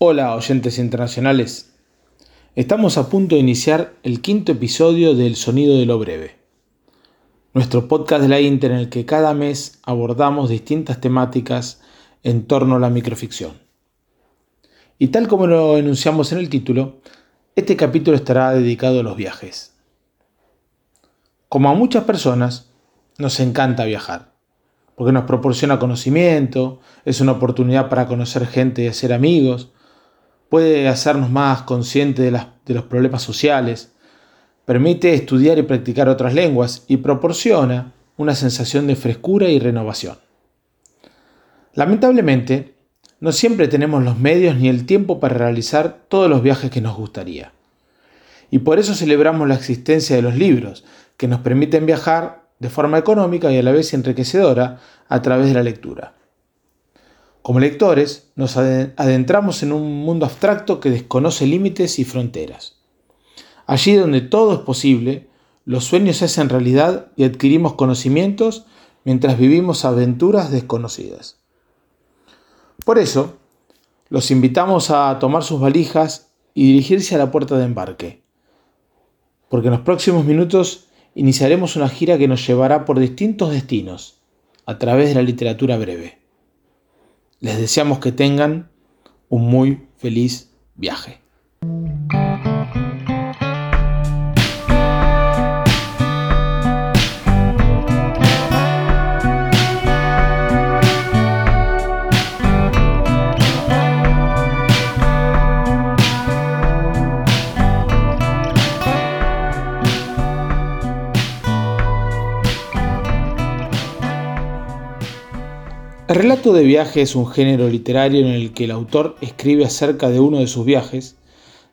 Hola oyentes internacionales. Estamos a punto de iniciar el quinto episodio del Sonido de lo Breve, nuestro podcast de la Inter en el que cada mes abordamos distintas temáticas en torno a la microficción. Y tal como lo enunciamos en el título, este capítulo estará dedicado a los viajes. Como a muchas personas, nos encanta viajar, porque nos proporciona conocimiento, es una oportunidad para conocer gente y hacer amigos, puede hacernos más conscientes de, los problemas sociales, permite estudiar y practicar otras lenguas y proporciona una sensación de frescura y renovación. Lamentablemente, no siempre tenemos los medios ni el tiempo para realizar todos los viajes que nos gustaría. Y por eso celebramos la existencia de los libros, que nos permiten viajar de forma económica y a la vez enriquecedora a través de la lectura. Como lectores, nos adentramos en un mundo abstracto que desconoce límites y fronteras. Allí donde todo es posible, los sueños se hacen realidad y adquirimos conocimientos mientras vivimos aventuras desconocidas. Por eso, los invitamos a tomar sus valijas y dirigirse a la puerta de embarque, porque en los próximos minutos iniciaremos una gira que nos llevará por distintos destinos a través de la literatura breve. Les deseamos que tengan un muy feliz viaje. El relato de viaje es un género literario en el que el autor escribe acerca de uno de sus viajes,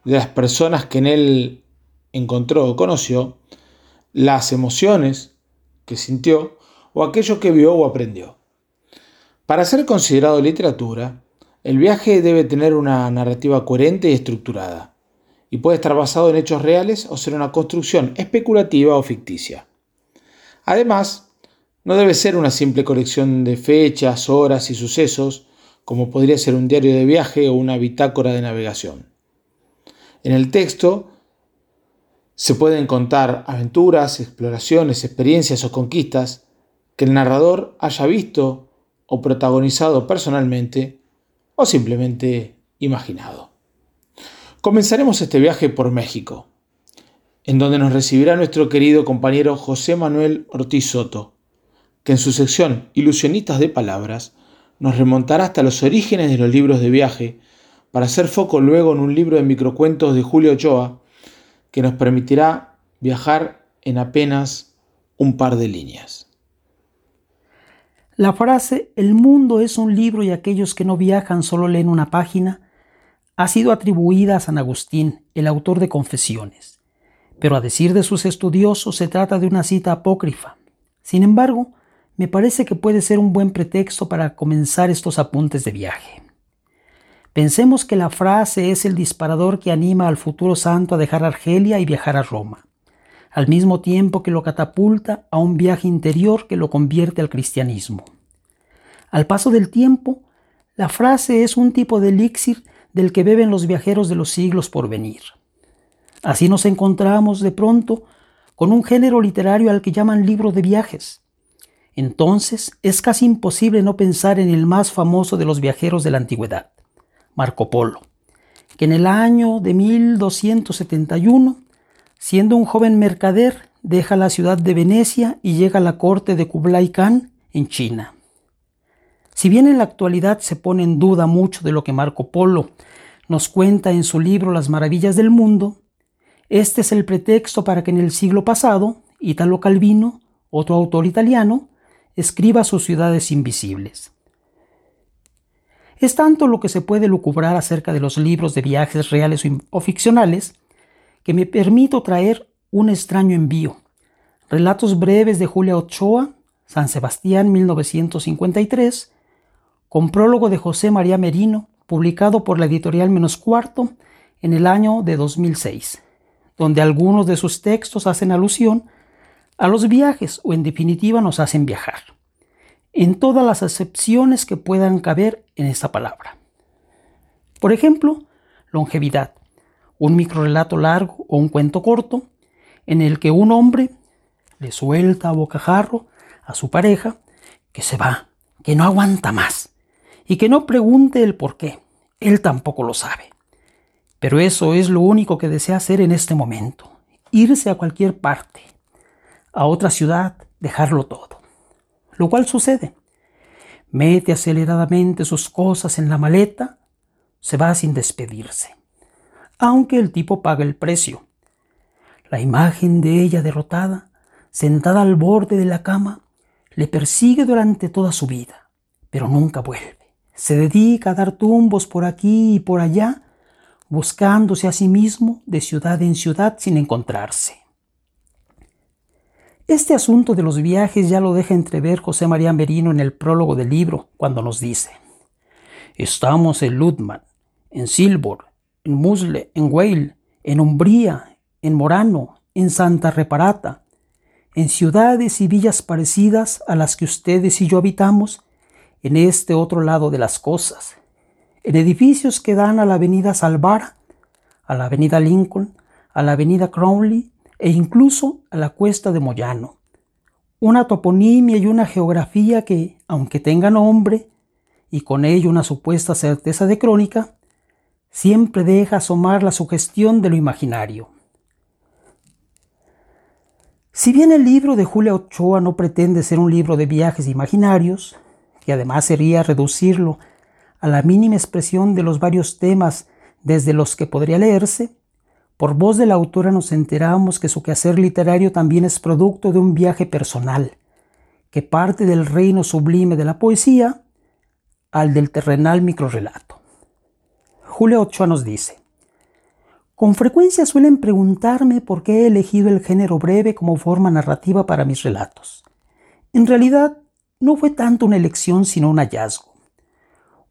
de las personas que en él encontró o conoció, las emociones que sintió o aquello que vio o aprendió. Para ser considerado literatura, el viaje debe tener una narrativa coherente y estructurada, y puede estar basado en hechos reales o ser una construcción especulativa o ficticia. Además, no debe ser una simple colección de fechas, horas y sucesos, como podría ser un diario de viaje o una bitácora de navegación. En el texto se pueden contar aventuras, exploraciones, experiencias o conquistas que el narrador haya visto o protagonizado personalmente o simplemente imaginado. Comenzaremos este viaje por México, en donde nos recibirá nuestro querido compañero José Manuel Ortiz Soto, que en su sección Ilusionistas de Palabras nos remontará hasta los orígenes de los libros de viaje para hacer foco luego en un libro de microcuentos de Julio Ochoa que nos permitirá viajar en apenas un par de líneas. La frase El mundo es un libro y aquellos que no viajan solo leen una página ha sido atribuida a San Agustín, el autor de Confesiones, pero a decir de sus estudiosos se trata de una cita apócrifa. Sin embargo, me parece que puede ser un buen pretexto para comenzar estos apuntes de viaje. Pensemos que la frase es el disparador que anima al futuro santo a dejar Argelia y viajar a Roma, al mismo tiempo que lo catapulta a un viaje interior que lo convierte al cristianismo. Al paso del tiempo, la frase es un tipo de elixir del que beben los viajeros de los siglos por venir. Así nos encontramos de pronto con un género literario al que llaman libro de viajes, entonces es casi imposible no pensar en el más famoso de los viajeros de la antigüedad, Marco Polo, que en el año de 1271, siendo un joven mercader, deja la ciudad de Venecia y llega a la corte de Kublai Khan en China. Si bien en la actualidad se pone en duda mucho de lo que Marco Polo nos cuenta en su libro Las maravillas del mundo, este es el pretexto para que en el siglo pasado Italo Calvino, otro autor italiano, escriba sus ciudades invisibles. Es tanto lo que se puede lucubrar acerca de los libros de viajes reales o ficcionales que me permito traer un extraño envío. Relatos breves de Julia Ochoa, San Sebastián 1953, con prólogo de José María Merino, publicado por la editorial Menos Cuarto en el año de 2006, donde algunos de sus textos hacen alusión a los viajes o en definitiva nos hacen viajar, en todas las acepciones que puedan caber en esta palabra. Por ejemplo, longevidad, un microrelato largo o un cuento corto en el que un hombre le suelta a bocajarro a su pareja que se va, que no aguanta más y que no pregunte el por qué. Él tampoco lo sabe. Pero eso es lo único que desea hacer en este momento, irse a cualquier parte, a otra ciudad, dejarlo todo. Lo cual sucede. Mete aceleradamente sus cosas en la maleta, se va sin despedirse. Aunque el tipo paga el precio. La imagen de ella derrotada, sentada al borde de la cama, le persigue durante toda su vida, pero nunca vuelve. Se dedica a dar tumbos por aquí y por allá, buscándose a sí mismo de ciudad en ciudad sin encontrarse. Este asunto de los viajes ya lo deja entrever José María Merino en el prólogo del libro, cuando nos dice, Estamos en Ludman, en Silbor, en Musle, en Weil, en Umbría, en Morano, en Santa Reparata, en ciudades y villas parecidas a las que ustedes y yo habitamos, en este otro lado de las cosas, en edificios que dan a la avenida Salvara, a la avenida Lincoln, a la avenida Crowley e incluso a la cuesta de Moyano. Una toponimia y una geografía que, aunque tengan nombre y con ello una supuesta certeza de crónica, siempre deja asomar la sugestión de lo imaginario. Si bien el libro de Julia Ochoa no pretende ser un libro de viajes imaginarios, y además sería reducirlo a la mínima expresión de los varios temas desde los que podría leerse, por voz de la autora nos enteramos que su quehacer literario también es producto de un viaje personal, que parte del reino sublime de la poesía al del terrenal microrelato. Julia Ochoa nos dice, con frecuencia suelen preguntarme por qué he elegido el género breve como forma narrativa para mis relatos. En realidad, no fue tanto una elección sino un hallazgo.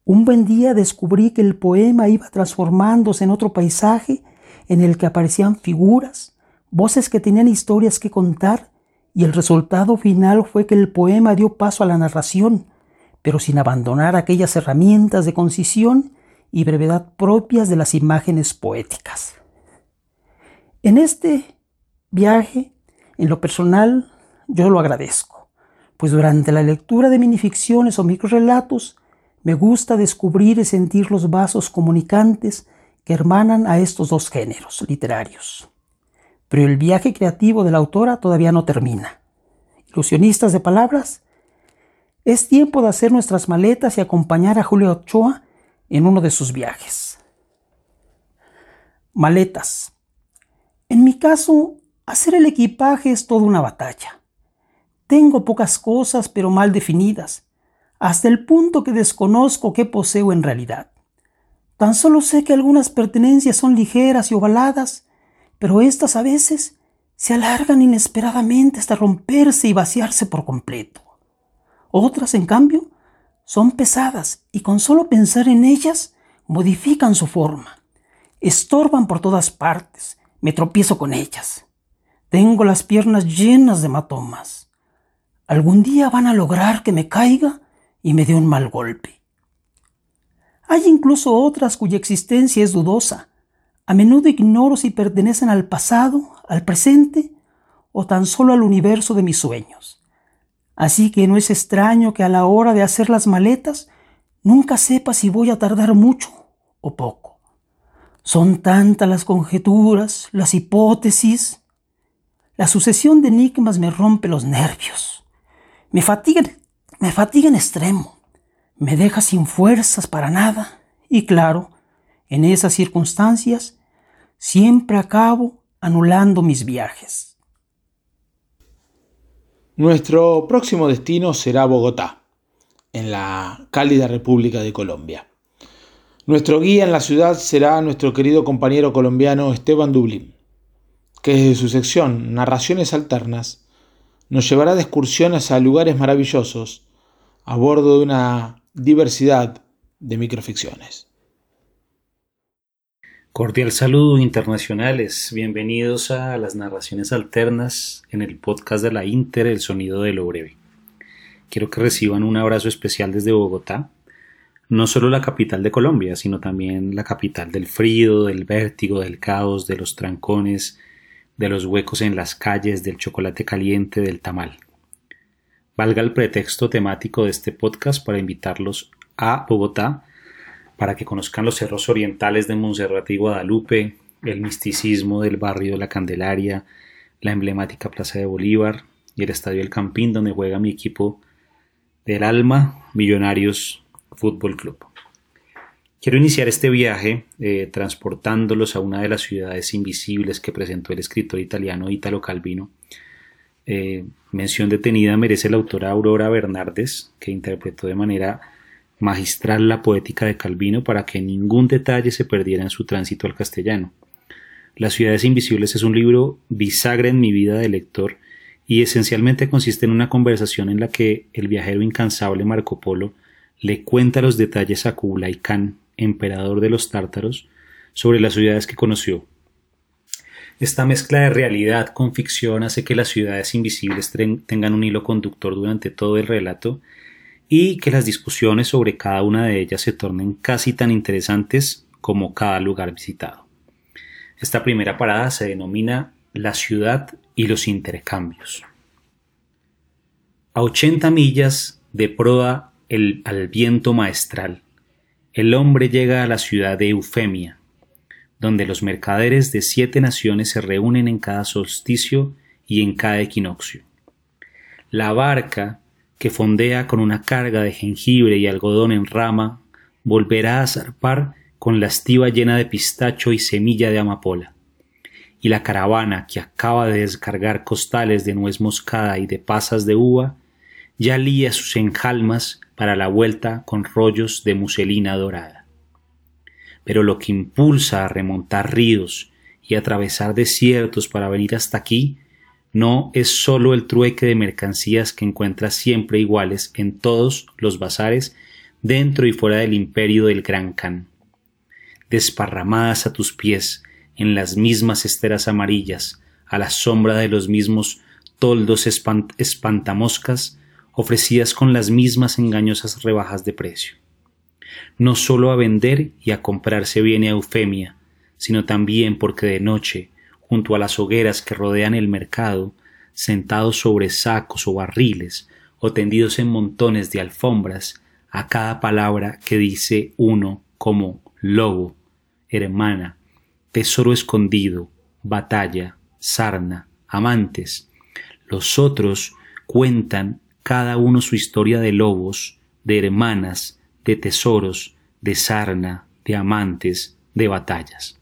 Un buen día descubrí que el poema iba transformándose en otro paisaje en el que aparecían figuras, voces que tenían historias que contar, y el resultado final fue que el poema dio paso a la narración, pero sin abandonar aquellas herramientas de concisión y brevedad propias de las imágenes poéticas. En este viaje, en lo personal, yo lo agradezco pues durante la lectura de minificciones o microrelatos me gusta descubrir y sentir los vasos comunicantes que hermanan a estos dos géneros literarios. Pero el viaje creativo de la autora todavía no termina. Ilusionistas de palabras, es tiempo de hacer nuestras maletas y acompañar a Julio Ochoa en uno de sus viajes. Maletas. En mi caso, hacer el equipaje es toda una batalla. Tengo pocas cosas pero mal definidas, hasta el punto que desconozco qué poseo en realidad. Tan solo sé que algunas pertenencias son ligeras y ovaladas, pero éstas a veces se alargan inesperadamente hasta romperse y vaciarse por completo. Otras, en cambio, son pesadas y con solo pensar en ellas modifican su forma. Estorban por todas partes, me tropiezo con ellas. Tengo las piernas llenas de matomas. Algún día van a lograr que me caiga y me dé un mal golpe. Hay incluso otras cuya existencia es dudosa. A menudo ignoro si pertenecen al pasado, al presente o tan solo al universo de mis sueños. Así que no es extraño que a la hora de hacer las maletas nunca sepa si voy a tardar mucho o poco. Son tantas las conjeturas, las hipótesis. La sucesión de enigmas me rompe los nervios. Me fatiga, me fatiga en extremo, me deja sin fuerzas para nada y claro, en esas circunstancias siempre acabo anulando mis viajes. Nuestro próximo destino será Bogotá, en la cálida República de Colombia. Nuestro guía en la ciudad será nuestro querido compañero colombiano Esteban Dublín, que desde su sección Narraciones Alternas nos llevará de excursiones a lugares maravillosos a bordo de una diversidad de microficciones. Cordial saludo internacionales, bienvenidos a las narraciones alternas en el podcast de la Inter El Sonido de lo Breve. Quiero que reciban un abrazo especial desde Bogotá, no solo la capital de Colombia, sino también la capital del frío, del vértigo, del caos, de los trancones, de los huecos en las calles, del chocolate caliente, del tamal. Valga el pretexto temático de este podcast para invitarlos a Bogotá para que conozcan los cerros orientales de Monserrate y Guadalupe, el misticismo del barrio de la Candelaria, la emblemática Plaza de Bolívar y el Estadio El Campín donde juega mi equipo del alma, Millonarios Fútbol Club. Quiero iniciar este viaje eh, transportándolos a una de las ciudades invisibles que presentó el escritor italiano Italo Calvino, eh, mención detenida merece la autora Aurora Bernardes, que interpretó de manera magistral la poética de Calvino para que ningún detalle se perdiera en su tránsito al castellano. Las ciudades invisibles es un libro bisagra en mi vida de lector y esencialmente consiste en una conversación en la que el viajero incansable Marco Polo le cuenta los detalles a Kublai Khan, emperador de los tártaros, sobre las ciudades que conoció, esta mezcla de realidad con ficción hace que las ciudades invisibles tengan un hilo conductor durante todo el relato y que las discusiones sobre cada una de ellas se tornen casi tan interesantes como cada lugar visitado. Esta primera parada se denomina la ciudad y los intercambios. A 80 millas de proa el, al viento maestral, el hombre llega a la ciudad de Eufemia, donde los mercaderes de siete naciones se reúnen en cada solsticio y en cada equinoccio. La barca, que fondea con una carga de jengibre y algodón en rama, volverá a zarpar con la estiva llena de pistacho y semilla de amapola. Y la caravana, que acaba de descargar costales de nuez moscada y de pasas de uva, ya lía sus enjalmas para la vuelta con rollos de muselina dorada pero lo que impulsa a remontar ríos y atravesar desiertos para venir hasta aquí no es sólo el trueque de mercancías que encuentras siempre iguales en todos los bazares dentro y fuera del imperio del Gran Khan. Desparramadas a tus pies en las mismas esteras amarillas, a la sombra de los mismos toldos espantamoscas, ofrecidas con las mismas engañosas rebajas de precio no solo a vender y a comprarse viene a Eufemia, sino también porque de noche, junto a las hogueras que rodean el mercado, sentados sobre sacos o barriles, o tendidos en montones de alfombras, a cada palabra que dice uno como lobo, hermana, tesoro escondido, batalla, sarna, amantes. Los otros cuentan cada uno su historia de lobos, de hermanas, de tesoros, de sarna, de amantes, de batallas.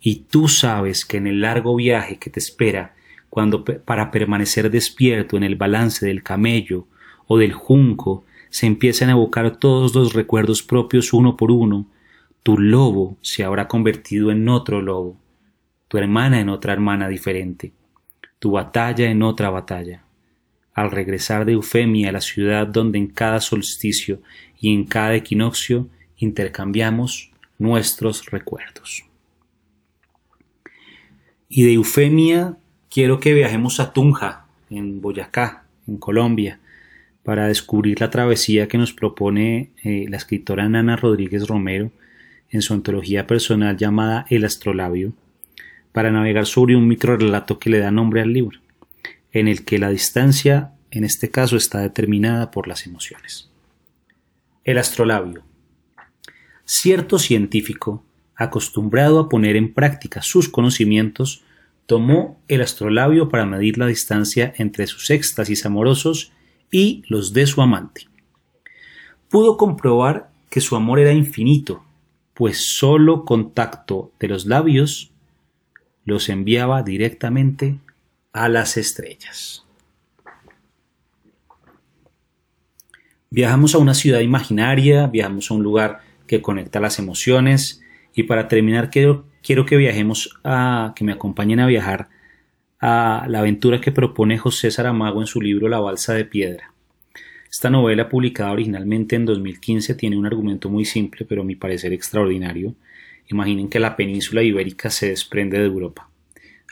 Y tú sabes que en el largo viaje que te espera, cuando para permanecer despierto en el balance del camello o del junco se empiezan a evocar todos los recuerdos propios uno por uno, tu lobo se habrá convertido en otro lobo, tu hermana en otra hermana diferente, tu batalla en otra batalla. Al regresar de Eufemia a la ciudad donde en cada solsticio y en cada equinoccio intercambiamos nuestros recuerdos. Y de Eufemia quiero que viajemos a Tunja, en Boyacá, en Colombia, para descubrir la travesía que nos propone eh, la escritora Nana Rodríguez Romero en su antología personal llamada El Astrolabio, para navegar sobre un microrelato que le da nombre al libro, en el que la distancia, en este caso, está determinada por las emociones. El astrolabio. Cierto científico, acostumbrado a poner en práctica sus conocimientos, tomó el astrolabio para medir la distancia entre sus éxtasis amorosos y los de su amante. Pudo comprobar que su amor era infinito, pues solo contacto de los labios los enviaba directamente a las estrellas. Viajamos a una ciudad imaginaria, viajamos a un lugar que conecta las emociones y para terminar quiero, quiero que viajemos a, que me acompañen a viajar a la aventura que propone José Saramago en su libro La balsa de piedra. Esta novela, publicada originalmente en 2015, tiene un argumento muy simple, pero a mi parecer extraordinario. Imaginen que la península ibérica se desprende de Europa.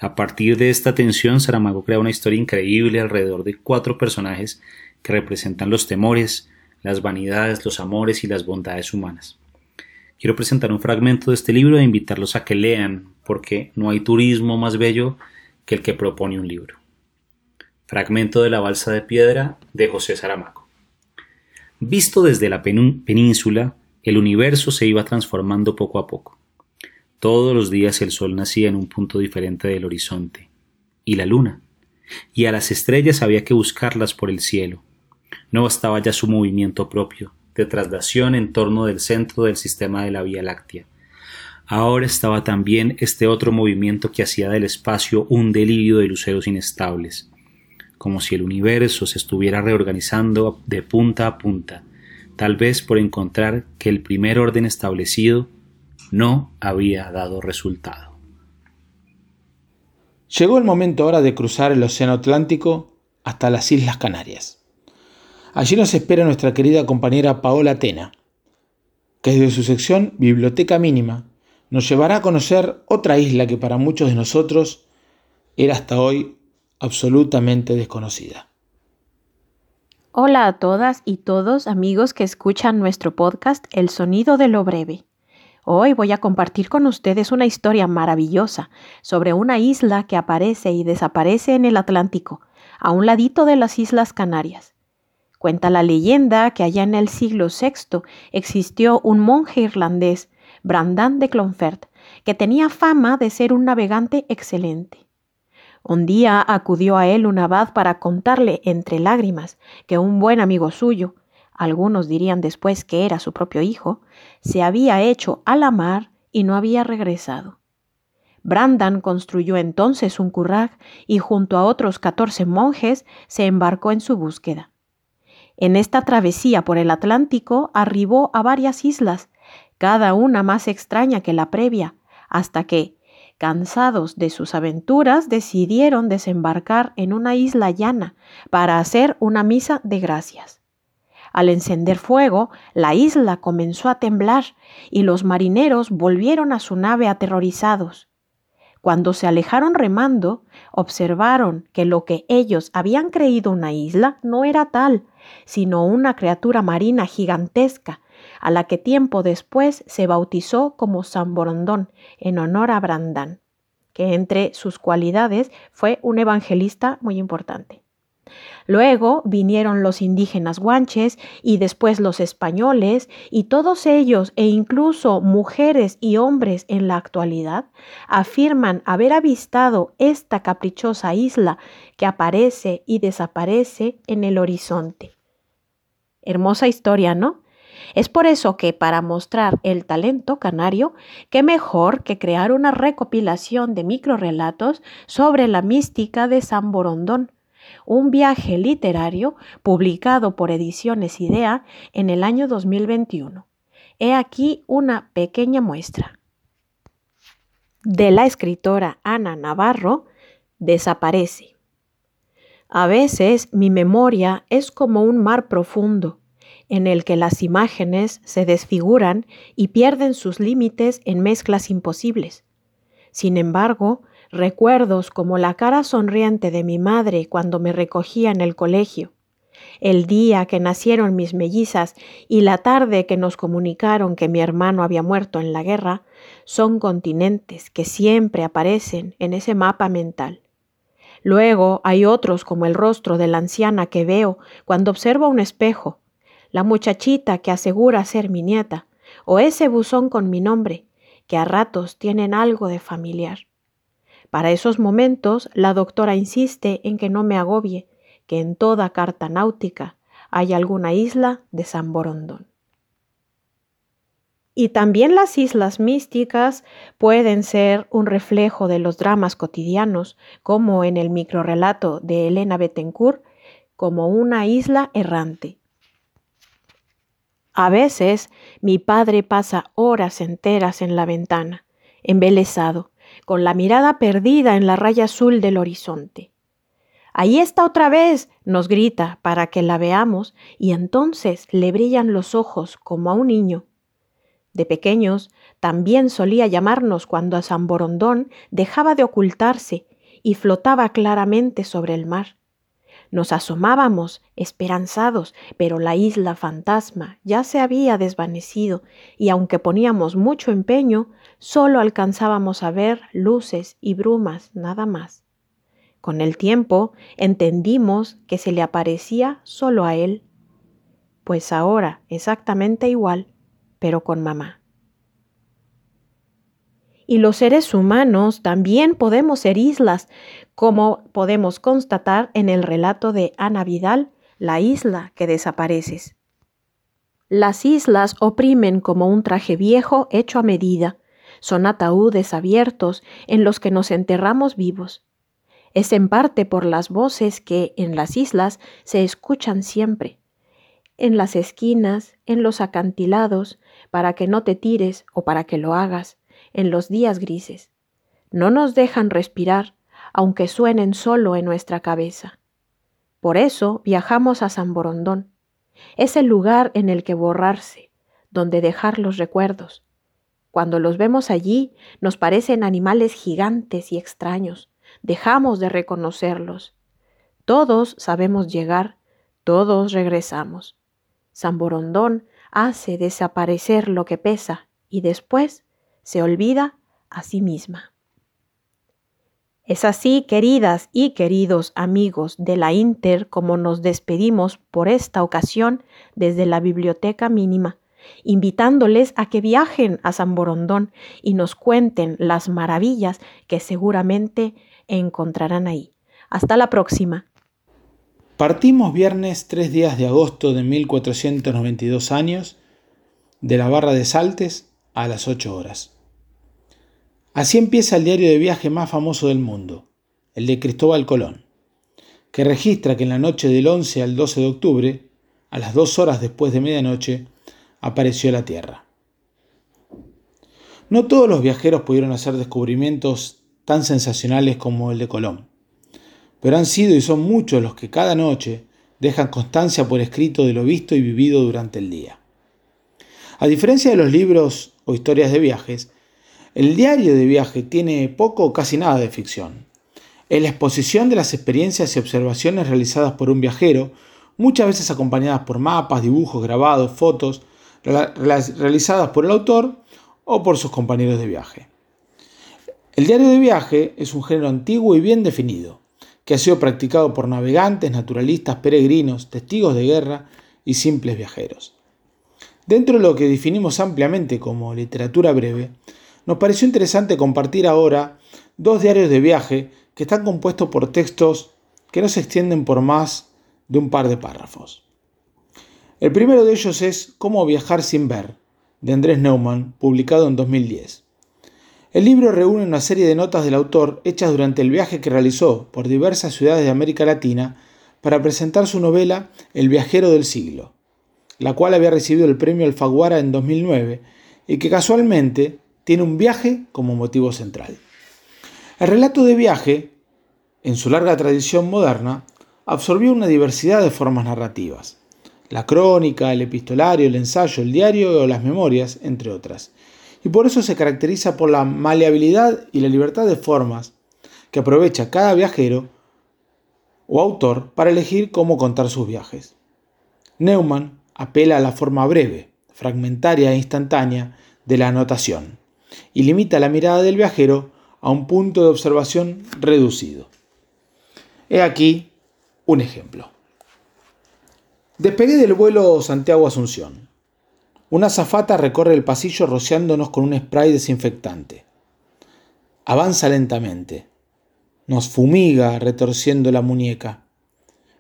A partir de esta tensión, Saramago crea una historia increíble alrededor de cuatro personajes que representan los temores, las vanidades, los amores y las bondades humanas. Quiero presentar un fragmento de este libro e invitarlos a que lean, porque no hay turismo más bello que el que propone un libro. Fragmento de la balsa de piedra de José Saramago. Visto desde la península, el universo se iba transformando poco a poco. Todos los días el sol nacía en un punto diferente del horizonte. Y la luna. Y a las estrellas había que buscarlas por el cielo. No bastaba ya su movimiento propio, de traslación en torno del centro del sistema de la Vía Láctea. Ahora estaba también este otro movimiento que hacía del espacio un delirio de luceros inestables, como si el universo se estuviera reorganizando de punta a punta, tal vez por encontrar que el primer orden establecido no había dado resultado. Llegó el momento ahora de cruzar el Océano Atlántico hasta las Islas Canarias. Allí nos espera nuestra querida compañera Paola Tena, que desde su sección Biblioteca Mínima nos llevará a conocer otra isla que para muchos de nosotros era hasta hoy absolutamente desconocida. Hola a todas y todos amigos que escuchan nuestro podcast El Sonido de lo Breve. Hoy voy a compartir con ustedes una historia maravillosa sobre una isla que aparece y desaparece en el Atlántico, a un ladito de las Islas Canarias. Cuenta la leyenda que allá en el siglo VI existió un monje irlandés, Brandan de Clonfert, que tenía fama de ser un navegante excelente. Un día acudió a él un abad para contarle entre lágrimas que un buen amigo suyo, algunos dirían después que era su propio hijo, se había hecho a la mar y no había regresado. Brandan construyó entonces un currag y junto a otros catorce monjes se embarcó en su búsqueda. En esta travesía por el Atlántico arribó a varias islas, cada una más extraña que la previa, hasta que, cansados de sus aventuras, decidieron desembarcar en una isla llana para hacer una misa de gracias. Al encender fuego, la isla comenzó a temblar y los marineros volvieron a su nave aterrorizados. Cuando se alejaron remando, observaron que lo que ellos habían creído una isla no era tal, sino una criatura marina gigantesca, a la que tiempo después se bautizó como San Borondón, en honor a Brandán, que entre sus cualidades fue un evangelista muy importante. Luego vinieron los indígenas guanches y después los españoles y todos ellos e incluso mujeres y hombres en la actualidad afirman haber avistado esta caprichosa isla que aparece y desaparece en el horizonte. Hermosa historia, ¿no? Es por eso que para mostrar el talento canario, qué mejor que crear una recopilación de microrelatos sobre la mística de San Borondón, un viaje literario publicado por Ediciones Idea en el año 2021. He aquí una pequeña muestra. De la escritora Ana Navarro, Desaparece. A veces mi memoria es como un mar profundo, en el que las imágenes se desfiguran y pierden sus límites en mezclas imposibles. Sin embargo, recuerdos como la cara sonriente de mi madre cuando me recogía en el colegio, el día que nacieron mis mellizas y la tarde que nos comunicaron que mi hermano había muerto en la guerra, son continentes que siempre aparecen en ese mapa mental. Luego hay otros como el rostro de la anciana que veo cuando observo un espejo, la muchachita que asegura ser mi nieta, o ese buzón con mi nombre, que a ratos tienen algo de familiar. Para esos momentos, la doctora insiste en que no me agobie, que en toda carta náutica hay alguna isla de San Borondón. Y también las islas místicas pueden ser un reflejo de los dramas cotidianos, como en el microrelato de Elena Bettencourt, como una isla errante. A veces mi padre pasa horas enteras en la ventana, embelesado, con la mirada perdida en la raya azul del horizonte. Ahí está otra vez, nos grita para que la veamos, y entonces le brillan los ojos como a un niño de pequeños también solía llamarnos cuando a San Borondón dejaba de ocultarse y flotaba claramente sobre el mar. Nos asomábamos, esperanzados, pero la isla fantasma ya se había desvanecido, y aunque poníamos mucho empeño, solo alcanzábamos a ver luces y brumas, nada más. Con el tiempo entendimos que se le aparecía solo a él, pues ahora exactamente igual, pero con mamá. Y los seres humanos también podemos ser islas, como podemos constatar en el relato de Ana Vidal, la isla que desapareces. Las islas oprimen como un traje viejo hecho a medida. Son ataúdes abiertos en los que nos enterramos vivos. Es en parte por las voces que en las islas se escuchan siempre. En las esquinas, en los acantilados, para que no te tires o para que lo hagas, en los días grises. No nos dejan respirar, aunque suenen solo en nuestra cabeza. Por eso viajamos a San Borondón. Es el lugar en el que borrarse, donde dejar los recuerdos. Cuando los vemos allí, nos parecen animales gigantes y extraños. Dejamos de reconocerlos. Todos sabemos llegar, todos regresamos. San Borondón hace desaparecer lo que pesa y después se olvida a sí misma. Es así, queridas y queridos amigos de la Inter, como nos despedimos por esta ocasión desde la Biblioteca Mínima, invitándoles a que viajen a San Borondón y nos cuenten las maravillas que seguramente encontrarán ahí. Hasta la próxima. Partimos viernes 3 días de agosto de 1492 años de la Barra de Saltes a las 8 horas. Así empieza el diario de viaje más famoso del mundo, el de Cristóbal Colón, que registra que en la noche del 11 al 12 de octubre, a las dos horas después de medianoche, apareció la Tierra. No todos los viajeros pudieron hacer descubrimientos tan sensacionales como el de Colón, pero han sido y son muchos los que cada noche dejan constancia por escrito de lo visto y vivido durante el día. A diferencia de los libros o historias de viajes, el diario de viaje tiene poco o casi nada de ficción. Es la exposición de las experiencias y observaciones realizadas por un viajero, muchas veces acompañadas por mapas, dibujos, grabados, fotos, realizadas por el autor o por sus compañeros de viaje. El diario de viaje es un género antiguo y bien definido, que ha sido practicado por navegantes, naturalistas, peregrinos, testigos de guerra y simples viajeros. Dentro de lo que definimos ampliamente como literatura breve, nos pareció interesante compartir ahora dos diarios de viaje que están compuestos por textos que no se extienden por más de un par de párrafos. El primero de ellos es Cómo viajar sin ver, de Andrés Neumann, publicado en 2010. El libro reúne una serie de notas del autor hechas durante el viaje que realizó por diversas ciudades de América Latina para presentar su novela El viajero del siglo, la cual había recibido el premio Alfaguara en 2009 y que casualmente tiene un viaje como motivo central. El relato de viaje, en su larga tradición moderna, absorbió una diversidad de formas narrativas. La crónica, el epistolario, el ensayo, el diario o las memorias, entre otras. Y por eso se caracteriza por la maleabilidad y la libertad de formas que aprovecha cada viajero o autor para elegir cómo contar sus viajes. Neumann apela a la forma breve, fragmentaria e instantánea de la anotación y limita la mirada del viajero a un punto de observación reducido. He aquí un ejemplo. Despegué del vuelo Santiago-Asunción. Una zafata recorre el pasillo rociándonos con un spray desinfectante. Avanza lentamente. Nos fumiga retorciendo la muñeca,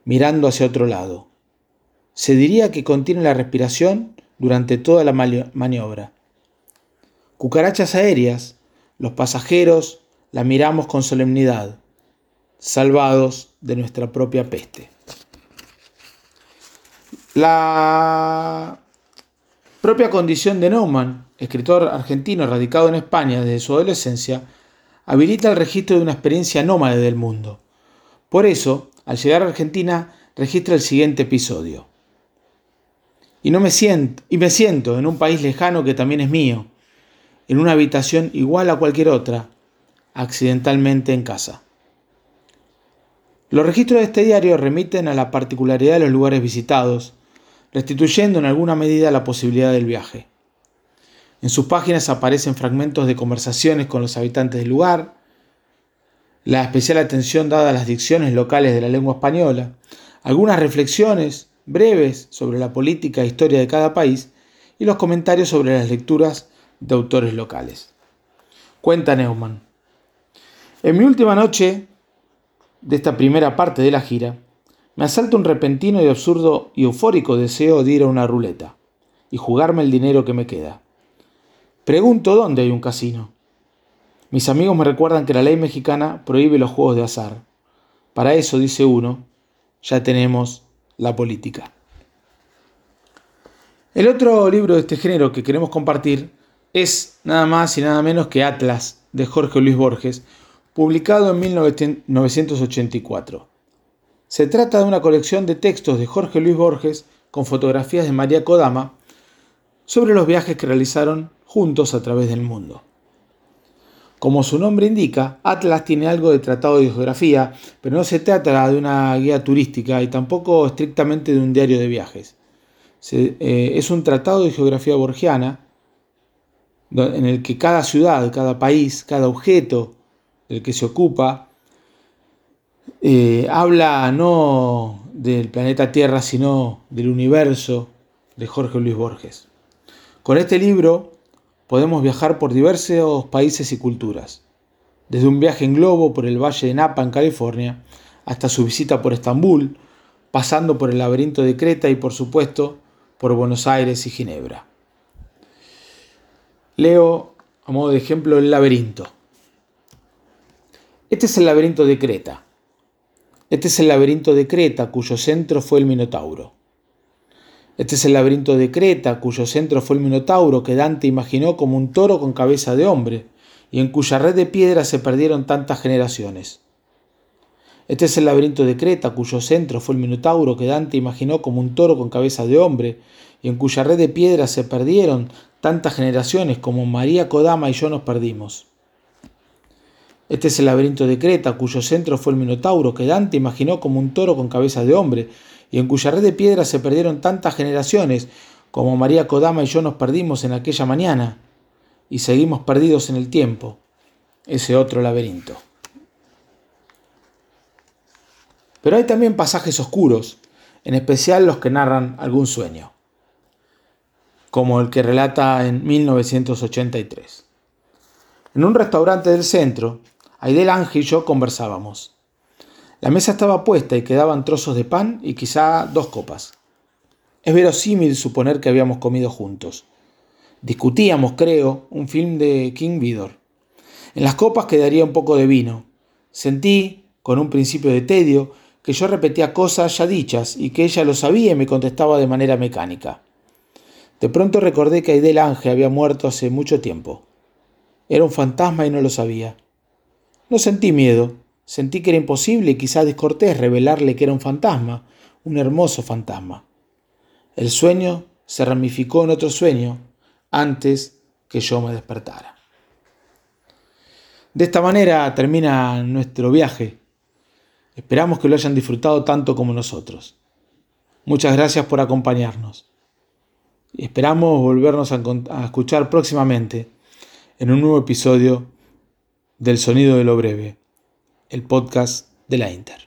mirando hacia otro lado. Se diría que contiene la respiración durante toda la maniobra Cucarachas aéreas, los pasajeros la miramos con solemnidad, salvados de nuestra propia peste. La propia condición de Neumann, escritor argentino radicado en España desde su adolescencia, habilita el registro de una experiencia nómade del mundo. Por eso, al llegar a Argentina, registra el siguiente episodio. Y no me siento, y me siento en un país lejano que también es mío, en una habitación igual a cualquier otra, accidentalmente en casa. Los registros de este diario remiten a la particularidad de los lugares visitados, restituyendo en alguna medida la posibilidad del viaje. En sus páginas aparecen fragmentos de conversaciones con los habitantes del lugar, la especial atención dada a las dicciones locales de la lengua española, algunas reflexiones breves sobre la política e historia de cada país y los comentarios sobre las lecturas de autores locales. Cuenta Neumann. En mi última noche de esta primera parte de la gira, me asalta un repentino y absurdo y eufórico deseo de ir a una ruleta y jugarme el dinero que me queda. Pregunto dónde hay un casino. Mis amigos me recuerdan que la ley mexicana prohíbe los juegos de azar. Para eso, dice uno, ya tenemos la política. El otro libro de este género que queremos compartir es nada más y nada menos que Atlas de Jorge Luis Borges, publicado en 1984. Se trata de una colección de textos de Jorge Luis Borges con fotografías de María Kodama sobre los viajes que realizaron juntos a través del mundo. Como su nombre indica, Atlas tiene algo de tratado de geografía, pero no se trata de una guía turística y tampoco estrictamente de un diario de viajes. Eh, es un tratado de geografía borgiana en el que cada ciudad, cada país, cada objeto del que se ocupa eh, habla no del planeta Tierra, sino del universo de Jorge Luis Borges. Con este libro podemos viajar por diversos países y culturas, desde un viaje en globo por el Valle de Napa en California, hasta su visita por Estambul, pasando por el laberinto de Creta y por supuesto por Buenos Aires y Ginebra. Leo a modo de ejemplo el laberinto. Este es el laberinto de Creta. Este es el laberinto de Creta cuyo centro fue el Minotauro. Este es el laberinto de Creta, cuyo centro fue el Minotauro que Dante imaginó como un toro con cabeza de hombre, y en cuya red de piedra se perdieron tantas generaciones. Este es el laberinto de Creta, cuyo centro fue el Minotauro que Dante imaginó como un toro con cabeza de hombre, y en cuya red de piedra se perdieron tantas generaciones como María Kodama y yo nos perdimos. Este es el laberinto de Creta, cuyo centro fue el Minotauro que Dante imaginó como un toro con cabeza de hombre, y en cuya red de piedra se perdieron tantas generaciones como María Kodama y yo nos perdimos en aquella mañana y seguimos perdidos en el tiempo, ese otro laberinto. Pero hay también pasajes oscuros, en especial los que narran algún sueño, como el que relata en 1983. En un restaurante del centro, Aidel Ángel y yo conversábamos. La mesa estaba puesta y quedaban trozos de pan y quizá dos copas. Es verosímil suponer que habíamos comido juntos. Discutíamos, creo, un film de King Vidor. En las copas quedaría un poco de vino. Sentí, con un principio de tedio, que yo repetía cosas ya dichas y que ella lo sabía y me contestaba de manera mecánica. De pronto recordé que Aidel Ángel había muerto hace mucho tiempo. Era un fantasma y no lo sabía. No sentí miedo, Sentí que era imposible y quizá descortés revelarle que era un fantasma, un hermoso fantasma. El sueño se ramificó en otro sueño antes que yo me despertara. De esta manera termina nuestro viaje. Esperamos que lo hayan disfrutado tanto como nosotros. Muchas gracias por acompañarnos. Esperamos volvernos a, escuchar próximamente en un nuevo episodio del Sonido de lo Breve el podcast de la Inter.